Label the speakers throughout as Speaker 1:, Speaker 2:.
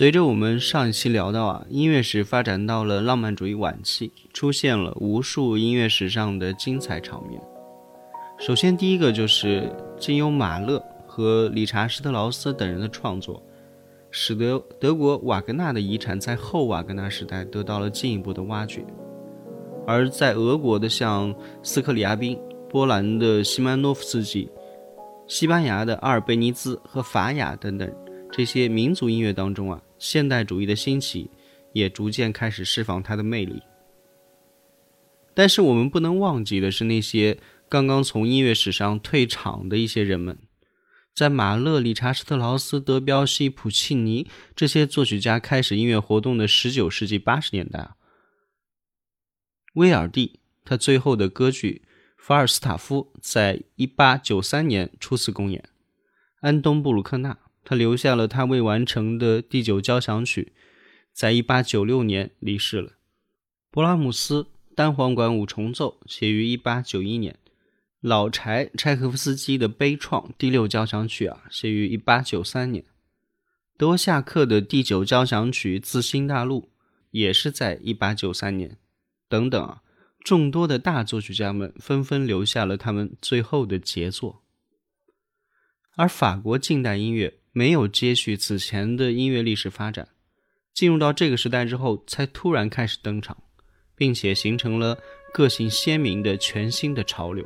Speaker 1: 随着我们上一期聊到啊，音乐史发展到了浪漫主义晚期，出现了无数音乐史上的精彩场面。首先，第一个就是经由马勒和理查施特劳斯等人的创作，使得德国瓦格纳的遗产在后瓦格纳时代得到了进一步的挖掘。而在俄国的像斯克里亚宾、波兰的西曼诺夫斯基、西班牙的阿尔贝尼兹和法雅等等。这些民族音乐当中啊，现代主义的兴起也逐渐开始释放它的魅力。但是我们不能忘记的是，那些刚刚从音乐史上退场的一些人们，在马勒、理查施特劳斯、德彪西、普契尼这些作曲家开始音乐活动的十九世纪八十年代啊，威尔第他最后的歌剧《法尔斯塔夫》在一八九三年初次公演，安东布鲁克纳。他留下了他未完成的第九交响曲，在一八九六年离世了。勃拉姆斯单簧管五重奏写于一八九一年，老柴柴可夫斯基的悲怆第六交响曲啊，写于一八九三年。德沃夏克的第九交响曲《自新大陆》也是在一八九三年。等等啊，众多的大作曲家们纷纷留下了他们最后的杰作。而法国近代音乐。没有接续此前的音乐历史发展，进入到这个时代之后，才突然开始登场，并且形成了个性鲜明的全新的潮流。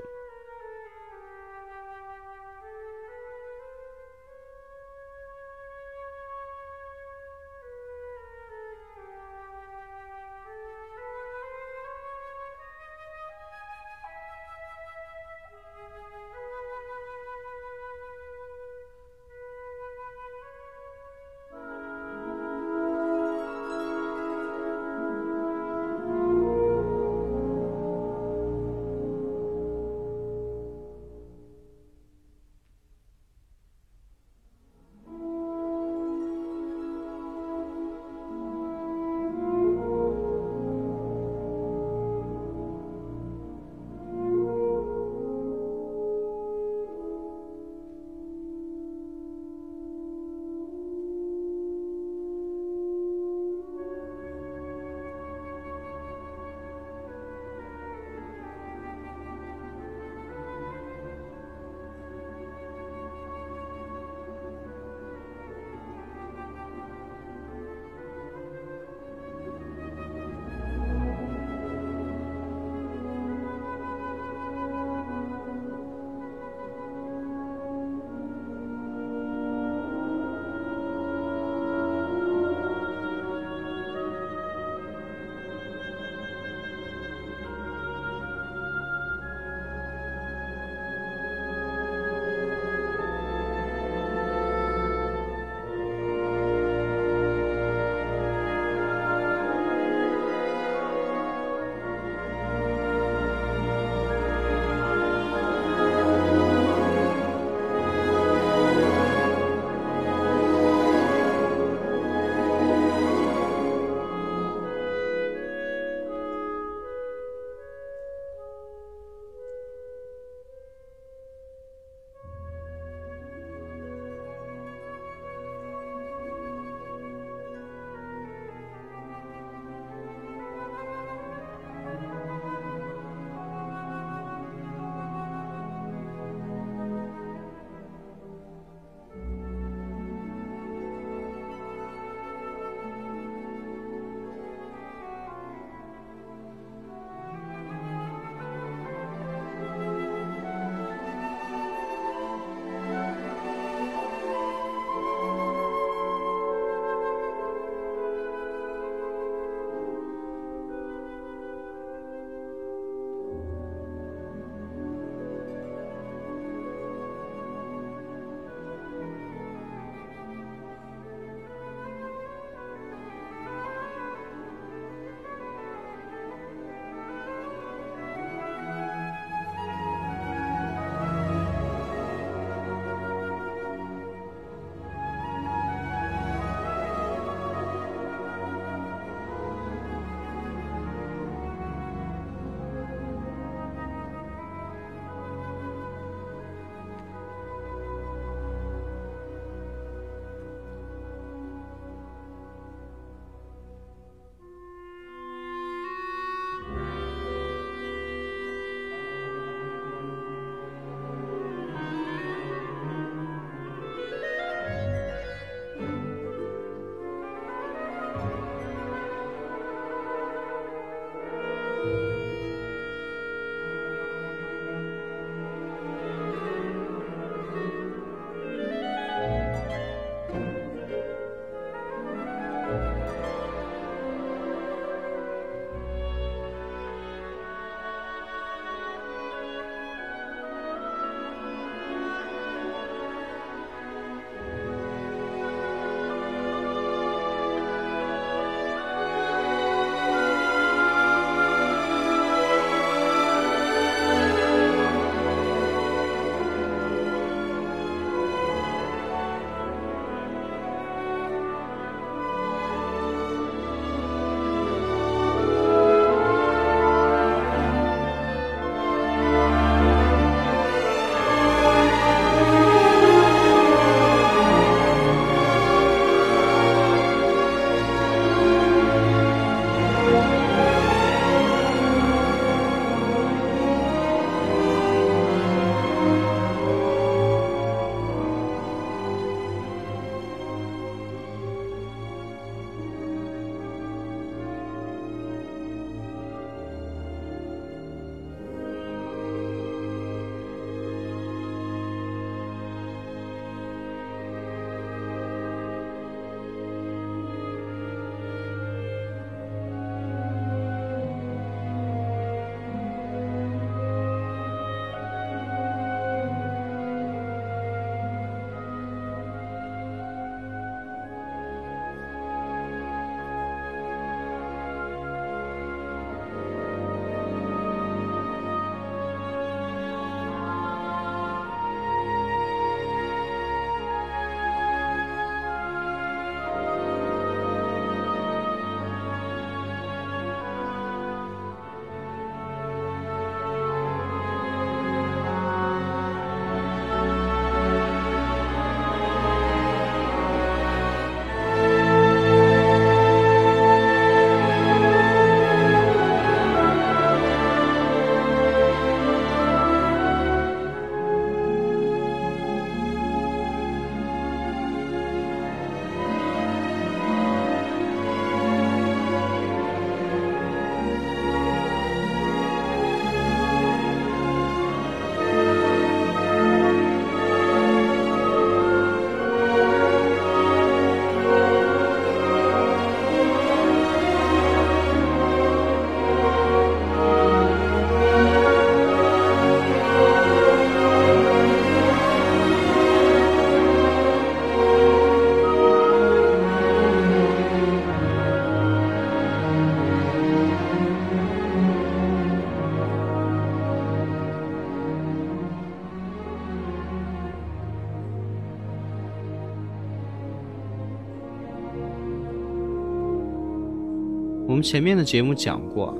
Speaker 1: 我们前面的节目讲过，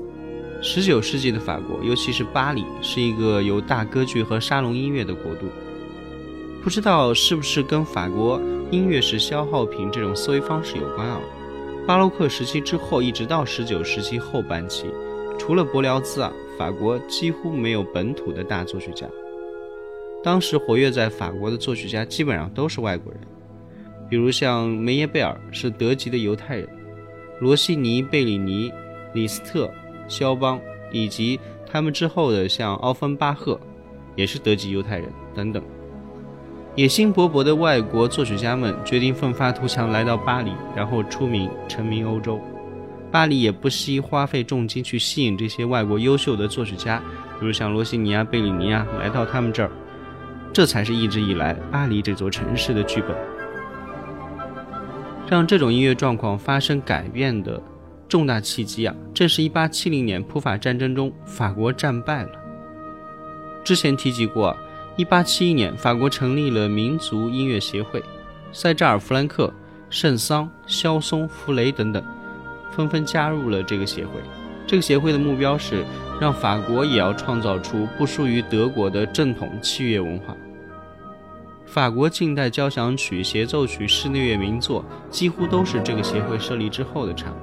Speaker 1: 十九世纪的法国，尤其是巴黎，是一个有大歌剧和沙龙音乐的国度。不知道是不是跟法国音乐是消耗品这种思维方式有关啊？巴洛克时期之后，一直到十九世纪后半期，除了伯辽兹啊，法国几乎没有本土的大作曲家。当时活跃在法国的作曲家基本上都是外国人，比如像梅耶贝尔是德籍的犹太人。罗西尼、贝里尼、李斯特、肖邦，以及他们之后的像奥芬巴赫，也是德籍犹太人等等。野心勃勃的外国作曲家们决定奋发图强，来到巴黎，然后出名成名欧洲。巴黎也不惜花费重金去吸引这些外国优秀的作曲家，比如像罗西尼啊、贝里尼啊，来到他们这儿。这才是一直以来巴黎这座城市的剧本。让这种音乐状况发生改变的重大契机啊，正是1870年普法战争中法国战败了。之前提及过，1871年法国成立了民族音乐协会，塞扎尔·弗兰克、圣桑、肖松、弗雷等等纷纷加入了这个协会。这个协会的目标是让法国也要创造出不输于德国的正统器乐文化。法国近代交响曲、协奏曲、室内乐名作几乎都是这个协会设立之后的产物。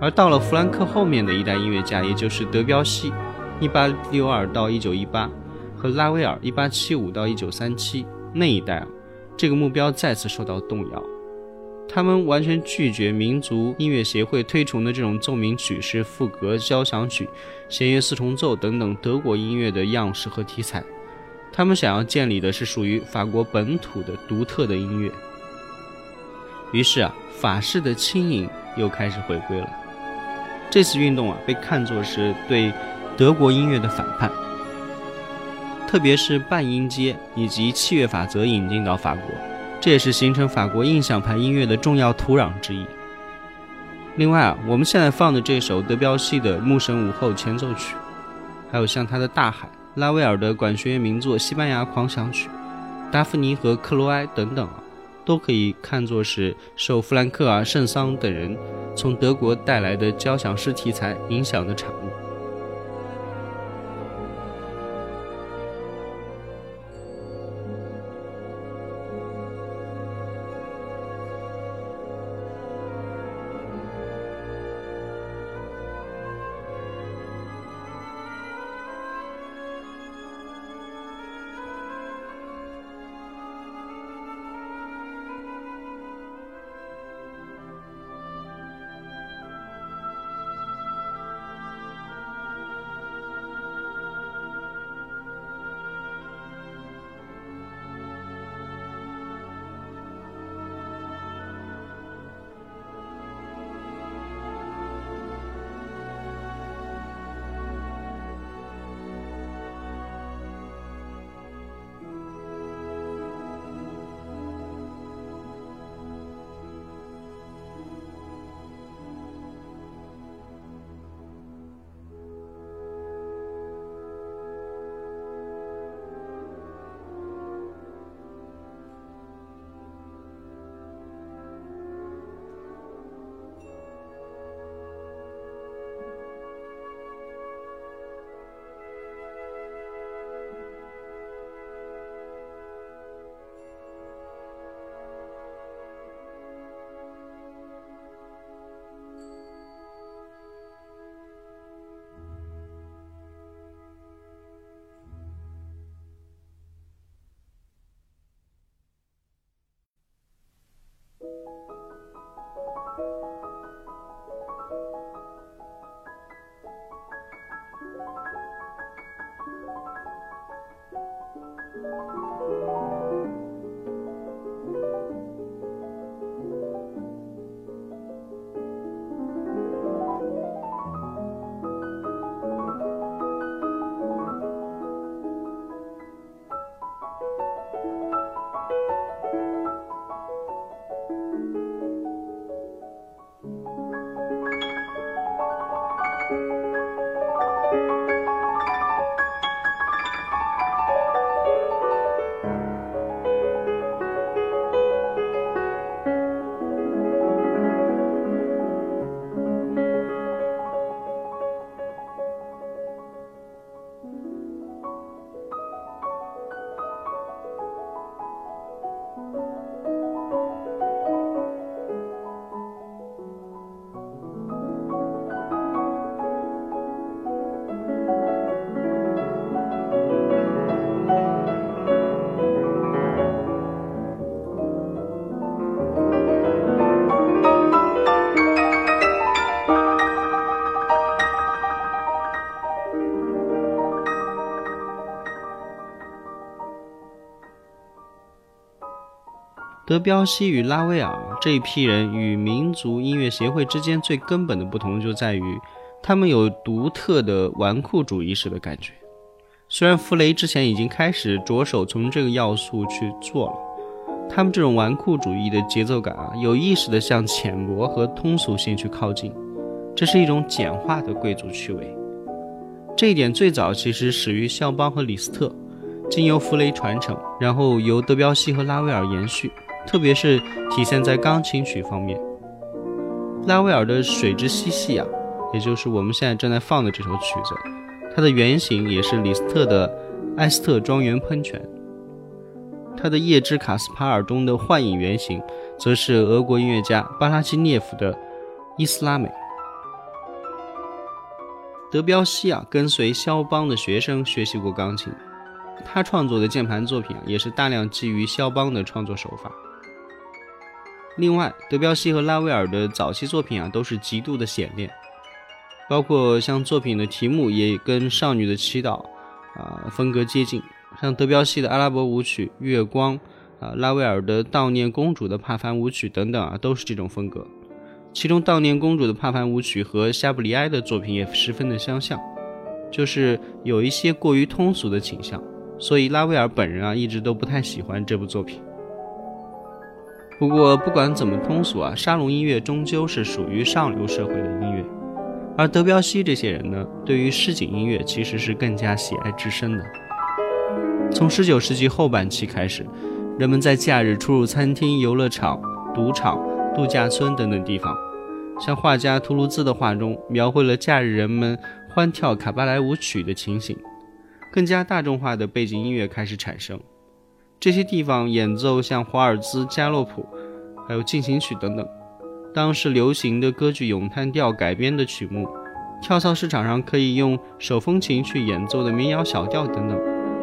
Speaker 1: 而到了弗兰克后面的一代音乐家，也就是德彪西 （1862 到 1918） 和拉威尔 （1875 到 1937） 那一代，这个目标再次受到动摇。他们完全拒绝民族音乐协会推崇的这种奏鸣曲式、赋格、交响曲、弦乐四重奏等等德国音乐的样式和题材。他们想要建立的是属于法国本土的独特的音乐。于是啊，法式的轻盈又开始回归了。这次运动啊，被看作是对德国音乐的反叛，特别是半音阶以及器乐法则引进到法国，这也是形成法国印象派音乐的重要土壤之一。另外啊，我们现在放的这首德彪西的《牧神午后前奏曲》，还有像他的《大海》。拉威尔的管弦乐名作《西班牙狂想曲》，达芙妮和克罗埃等等啊，都可以看作是受弗兰克尔、圣桑等人从德国带来的交响诗题材影响的产物。德彪西与拉威尔这一批人与民族音乐协会之间最根本的不同就在于，他们有独特的纨绔主义式的感觉。虽然弗雷之前已经开始着手从这个要素去做了，他们这种纨绔主义的节奏感啊，有意识的向浅薄和通俗性去靠近，这是一种简化的贵族趣味。这一点最早其实始于肖邦和李斯特，经由弗雷传承，然后由德彪西和拉威尔延续。特别是体现在钢琴曲方面，拉威尔的《水之嬉戏》啊，也就是我们现在正在放的这首曲子，它的原型也是李斯特的《埃斯特庄园喷泉》。他的《夜之卡斯帕尔》中的幻影原型，则是俄国音乐家巴拉基涅夫的《伊斯拉美》。德彪西啊，跟随肖邦的学生学习过钢琴，他创作的键盘作品也是大量基于肖邦的创作手法。另外，德彪西和拉威尔的早期作品啊，都是极度的显练，包括像作品的题目也跟《少女的祈祷》啊风格接近，像德彪西的阿拉伯舞曲《月光》啊，拉威尔的《悼念公主的帕凡舞曲》等等啊，都是这种风格。其中，《悼念公主的帕凡舞曲》和夏布里埃的作品也十分的相像，就是有一些过于通俗的倾向，所以拉威尔本人啊，一直都不太喜欢这部作品。不过，不管怎么通俗啊，沙龙音乐终究是属于上流社会的音乐，而德彪西这些人呢，对于市井音乐其实是更加喜爱至深的。从19世纪后半期开始，人们在假日出入餐厅、游乐场、赌场、度假村等等地方，像画家图卢兹的画中描绘了假日人们欢跳卡巴莱舞曲的情形，更加大众化的背景音乐开始产生。这些地方演奏像华尔兹、加洛普，还有进行曲等等，当时流行的歌剧咏叹调改编的曲目，跳蚤市场上可以用手风琴去演奏的民谣小调等等，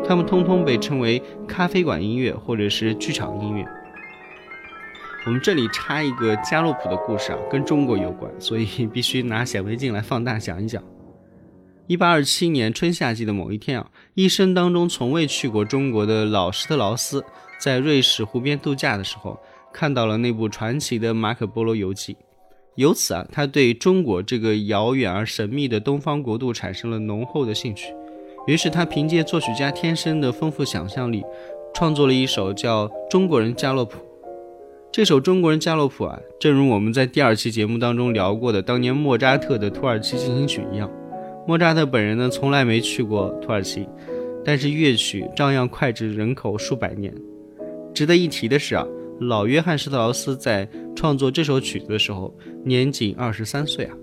Speaker 1: 它们通通被称为咖啡馆音乐或者是剧场音乐。我们这里插一个加洛普的故事啊，跟中国有关，所以必须拿显微镜来放大讲一讲。一八二七年春夏季的某一天啊，一生当中从未去过中国的老施特劳斯，在瑞士湖边度假的时候，看到了那部传奇的《马可波罗游记》，由此啊，他对中国这个遥远而神秘的东方国度产生了浓厚的兴趣。于是他凭借作曲家天生的丰富想象力，创作了一首叫《中国人加洛普》。这首《中国人加洛普》啊，正如我们在第二期节目当中聊过的当年莫扎特的《土耳其进行曲》一样。莫扎特本人呢，从来没去过土耳其，但是乐曲照样脍炙人口数百年。值得一提的是啊，老约翰施特劳斯在创作这首曲子的时候，年仅二十三岁啊。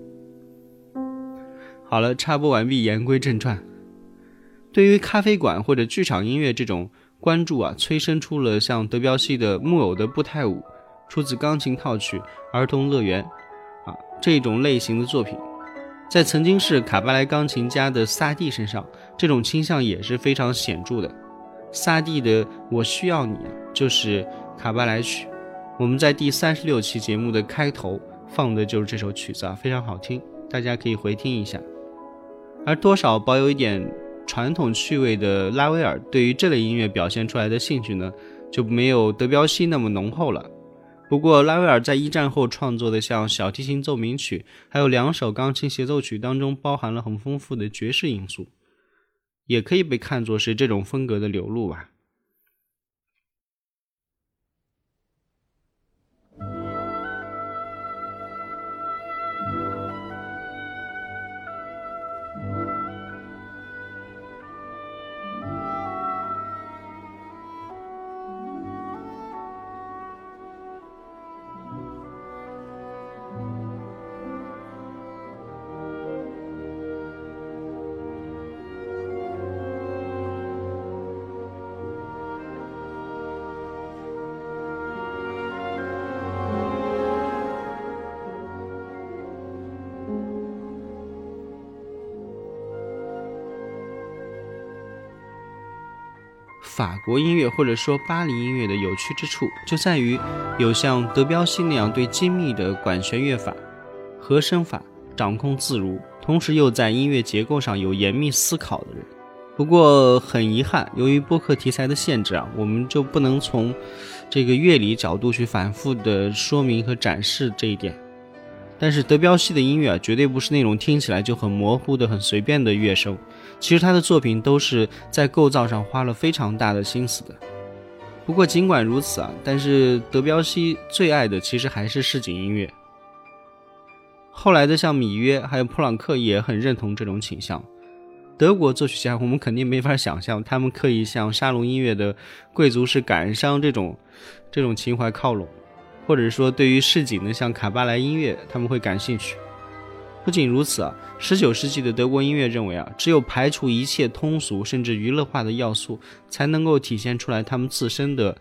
Speaker 1: 好了，插播完毕，言归正传。对于咖啡馆或者剧场音乐这种关注啊，催生出了像德彪西的《木偶的步态舞》，出自钢琴套曲《儿童乐园》啊这种类型的作品。在曾经是卡巴莱钢琴家的萨蒂身上，这种倾向也是非常显著的。萨蒂的《我需要你》就是卡巴莱曲，我们在第三十六期节目的开头放的就是这首曲子啊，非常好听，大家可以回听一下。而多少保有一点传统趣味的拉威尔，对于这类音乐表现出来的兴趣呢，就没有德彪西那么浓厚了。不过，拉威尔在一战后创作的像小提琴奏鸣曲，还有两首钢琴协奏曲当中，包含了很丰富的爵士因素，也可以被看作是这种风格的流露吧。法国音乐或者说巴黎音乐的有趣之处，就在于有像德彪西那样对精密的管弦乐法、和声法掌控自如，同时又在音乐结构上有严密思考的人。不过很遗憾，由于播客题材的限制啊，我们就不能从这个乐理角度去反复的说明和展示这一点。但是德彪西的音乐啊，绝对不是那种听起来就很模糊的、很随便的乐声。其实他的作品都是在构造上花了非常大的心思的。不过尽管如此啊，但是德彪西最爱的其实还是市井音乐。后来的像米约还有普朗克也很认同这种倾向。德国作曲家，我们肯定没法想象他们可以向沙龙音乐的贵族式感伤这种这种情怀靠拢，或者说对于市井的像卡巴莱音乐，他们会感兴趣。不仅如此啊，十九世纪的德国音乐认为啊，只有排除一切通俗甚至娱乐化的要素，才能够体现出来他们自身的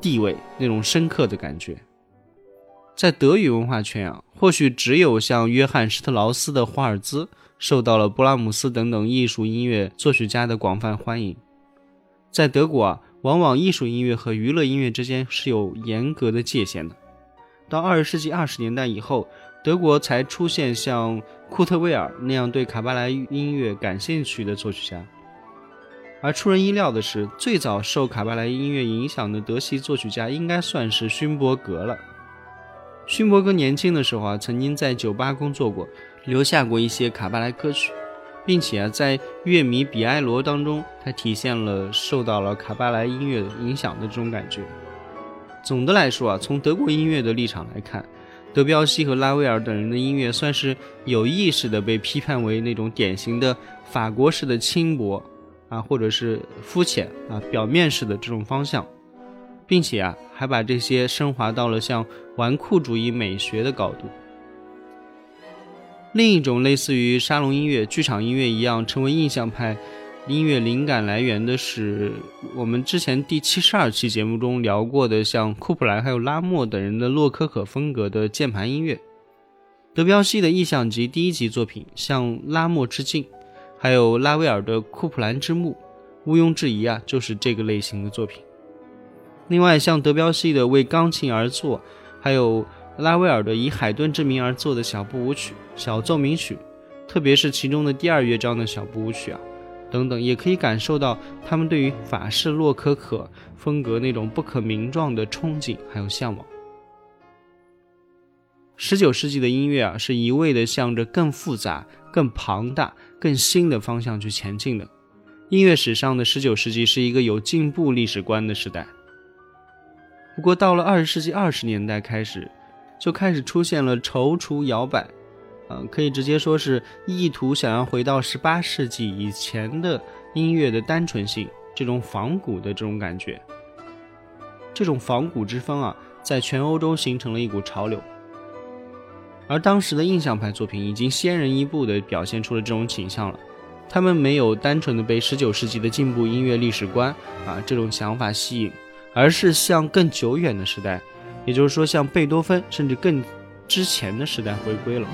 Speaker 1: 地位那种深刻的感觉。在德语文化圈啊，或许只有像约翰施特劳斯的华尔兹。受到了勃拉姆斯等等艺术音乐作曲家的广泛欢迎。在德国啊，往往艺术音乐和娱乐音乐之间是有严格的界限的。到二十世纪二十年代以后，德国才出现像库特威尔那样对卡巴莱音乐感兴趣的作曲家。而出人意料的是，最早受卡巴莱音乐影响的德系作曲家应该算是勋伯格了。勋伯格年轻的时候啊，曾经在酒吧工作过。留下过一些卡巴莱歌曲，并且啊，在乐迷比埃罗当中，他体现了受到了卡巴莱音乐影响的这种感觉。总的来说啊，从德国音乐的立场来看，德彪西和拉威尔等人的音乐算是有意识的被批判为那种典型的法国式的轻薄啊，或者是肤浅啊、表面式的这种方向，并且啊，还把这些升华到了像纨绔主义美学的高度。另一种类似于沙龙音乐、剧场音乐一样成为印象派音乐灵感来源的是我们之前第七十二期节目中聊过的，像库普兰还有拉莫等人的洛可可风格的键盘音乐。德彪西的《意象集》第一集作品向拉莫致敬，还有拉威尔的《库普兰之墓》，毋庸置疑啊，就是这个类型的作品。另外，像德彪西的《为钢琴而作》，还有。拉威尔的以海顿之名而作的小步舞曲、小奏鸣曲，特别是其中的第二乐章的小步舞曲啊，等等，也可以感受到他们对于法式洛可可风格那种不可名状的憧憬还有向往。十九世纪的音乐啊，是一味的向着更复杂、更庞大、更新的方向去前进的。音乐史上的十九世纪是一个有进步历史观的时代。不过到了二十世纪二十年代开始。就开始出现了踌躇摇摆，嗯，可以直接说是意图想要回到十八世纪以前的音乐的单纯性，这种仿古的这种感觉。这种仿古之风啊，在全欧洲形成了一股潮流。而当时的印象派作品已经先人一步地表现出了这种倾向了，他们没有单纯的被十九世纪的进步音乐历史观啊这种想法吸引，而是向更久远的时代。也就是说，像贝多芬甚至更之前的时代回归了。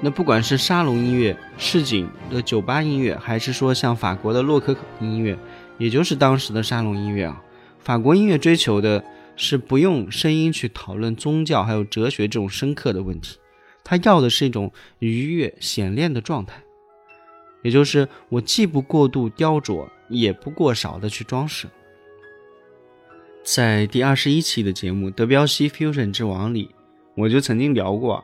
Speaker 1: 那不管是沙龙音乐、市井的酒吧音乐，还是说像法国的洛可可音乐，也就是当时的沙龙音乐啊，法国音乐追求的是不用声音去讨论宗教还有哲学这种深刻的问题，他要的是一种愉悦显练的状态，也就是我既不过度雕琢，也不过少的去装饰。在第二十一期的节目《德彪西 Fusion 之王》里，我就曾经聊过，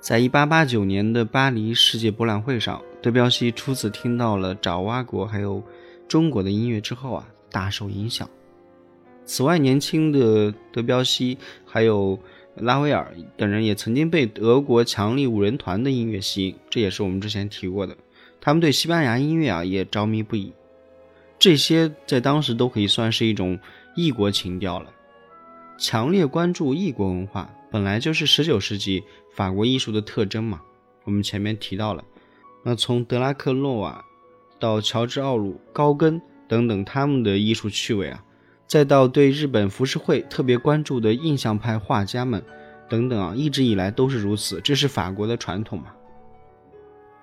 Speaker 1: 在一八八九年的巴黎世界博览会上，德彪西初次听到了爪哇国还有中国的音乐之后啊，大受影响。此外，年轻的德彪西还有拉威尔等人也曾经被德国强力五人团的音乐吸引，这也是我们之前提过的。他们对西班牙音乐啊也着迷不已，这些在当时都可以算是一种。异国情调了，强烈关注异国文化，本来就是十九世纪法国艺术的特征嘛。我们前面提到了，那从德拉克洛瓦到乔治奥鲁、高更等等他们的艺术趣味啊，再到对日本浮世绘特别关注的印象派画家们等等啊，一直以来都是如此，这是法国的传统嘛。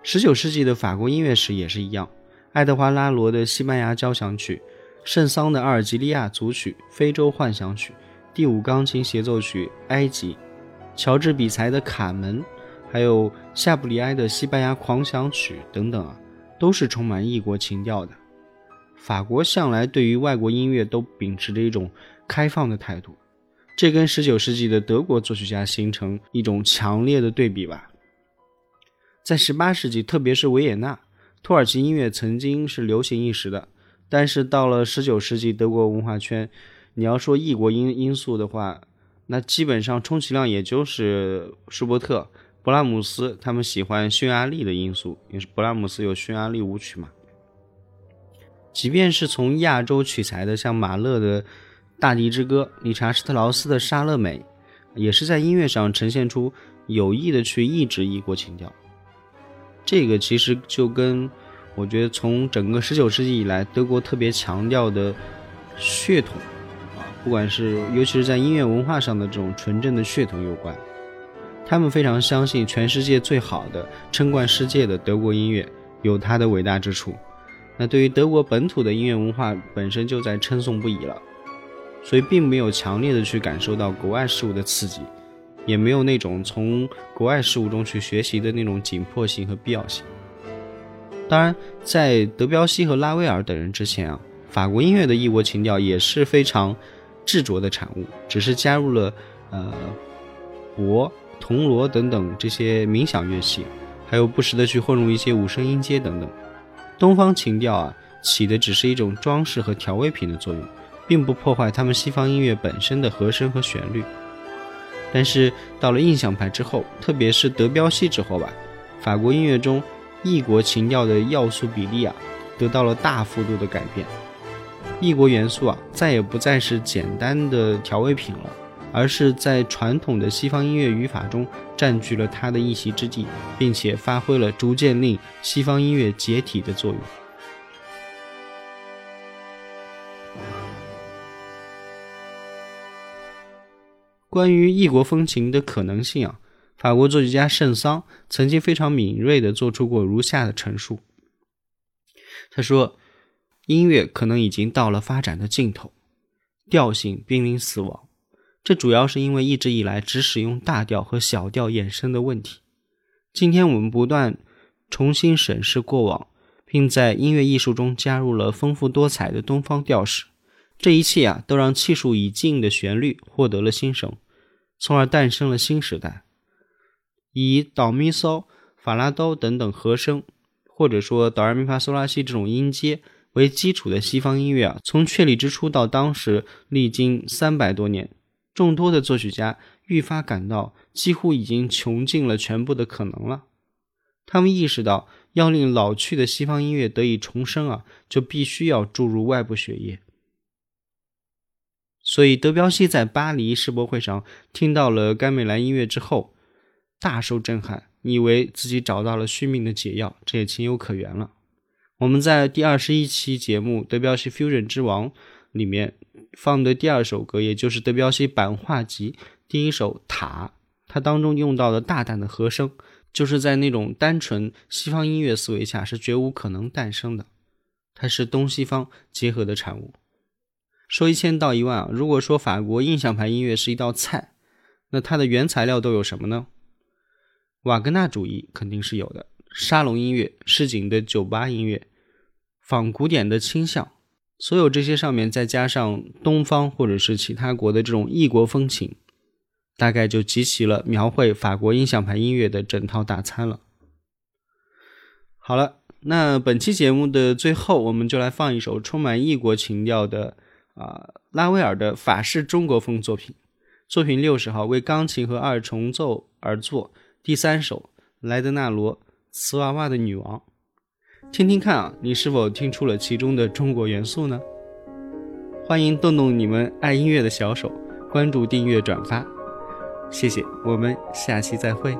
Speaker 1: 十九世纪的法国音乐史也是一样，爱德华拉罗的西班牙交响曲。圣桑的阿尔及利亚组曲、非洲幻想曲、第五钢琴协奏曲、埃及、乔治比才的卡门，还有夏布里埃的西班牙狂想曲等等啊，都是充满异国情调的。法国向来对于外国音乐都秉持着一种开放的态度，这跟19世纪的德国作曲家形成一种强烈的对比吧。在18世纪，特别是维也纳，土耳其音乐曾经是流行一时的，但是到了19世纪，德国文化圈，你要说异国因因素的话，那基本上充其量也就是舒伯特。勃拉姆斯他们喜欢匈牙利的因素，也是勃拉姆斯有匈牙利舞曲嘛。即便是从亚洲取材的，像马勒的《大地之歌》，理查施特劳斯的《莎乐美》，也是在音乐上呈现出有意的去抑制异国情调。这个其实就跟我觉得从整个十九世纪以来，德国特别强调的血统，不管是尤其是在音乐文化上的这种纯正的血统有关。他们非常相信全世界最好的、称冠世界的德国音乐有它的伟大之处。那对于德国本土的音乐文化本身就在称颂不已了，所以并没有强烈的去感受到国外事物的刺激，也没有那种从国外事物中去学习的那种紧迫性和必要性。当然，在德彪西和拉威尔等人之前啊，法国音乐的异国情调也是非常执着的产物，只是加入了呃钹。铜锣等等这些冥想乐器，还有不时的去混入一些五声音阶等等，东方情调啊，起的只是一种装饰和调味品的作用，并不破坏他们西方音乐本身的和声和旋律。但是到了印象派之后，特别是德彪西之后吧，法国音乐中异国情调的要素比例啊，得到了大幅度的改变，异国元素啊，再也不再是简单的调味品了。而是在传统的西方音乐语法中占据了它的一席之地，并且发挥了逐渐令西方音乐解体的作用。关于异国风情的可能性啊，法国作曲家圣桑曾经非常敏锐地做出过如下的陈述。他说：“音乐可能已经到了发展的尽头，调性濒临死亡。”这主要是因为一直以来只使用大调和小调衍生的问题。今天我们不断重新审视过往，并在音乐艺术中加入了丰富多彩的东方调式。这一切啊，都让气数已尽的旋律获得了新生，从而诞生了新时代。以哆咪嗦、法拉哆等等和声，或者说哆来咪发嗦拉西这种音阶为基础的西方音乐啊，从确立之初到当时，历经三百多年。众多的作曲家愈发感到几乎已经穷尽了全部的可能了。他们意识到，要令老去的西方音乐得以重生啊，就必须要注入外部血液。所以，德彪西在巴黎世博会上听到了甘美兰音乐之后，大受震撼，以为自己找到了续命的解药，这也情有可原了。我们在第二十一期节目《德彪西 Fusion 之王》里面。放的第二首歌，也就是德彪西版画集第一首《塔》，它当中用到的大胆的和声，就是在那种单纯西方音乐思维下是绝无可能诞生的。它是东西方结合的产物。说一千道一万啊，如果说法国印象派音乐是一道菜，那它的原材料都有什么呢？瓦格纳主义肯定是有的，沙龙音乐、市井的酒吧音乐、仿古典的倾向。所有这些上面再加上东方或者是其他国的这种异国风情，大概就集齐了描绘法国印象派音乐的整套大餐了。好了，那本期节目的最后，我们就来放一首充满异国情调的啊拉威尔的法式中国风作品，作品六十号为钢琴和二重奏而作，第三首莱德纳罗瓷娃娃的女王。听听看啊，你是否听出了其中的中国元素呢？欢迎动动你们爱音乐的小手，关注、订阅、转发，谢谢，我们下期再会。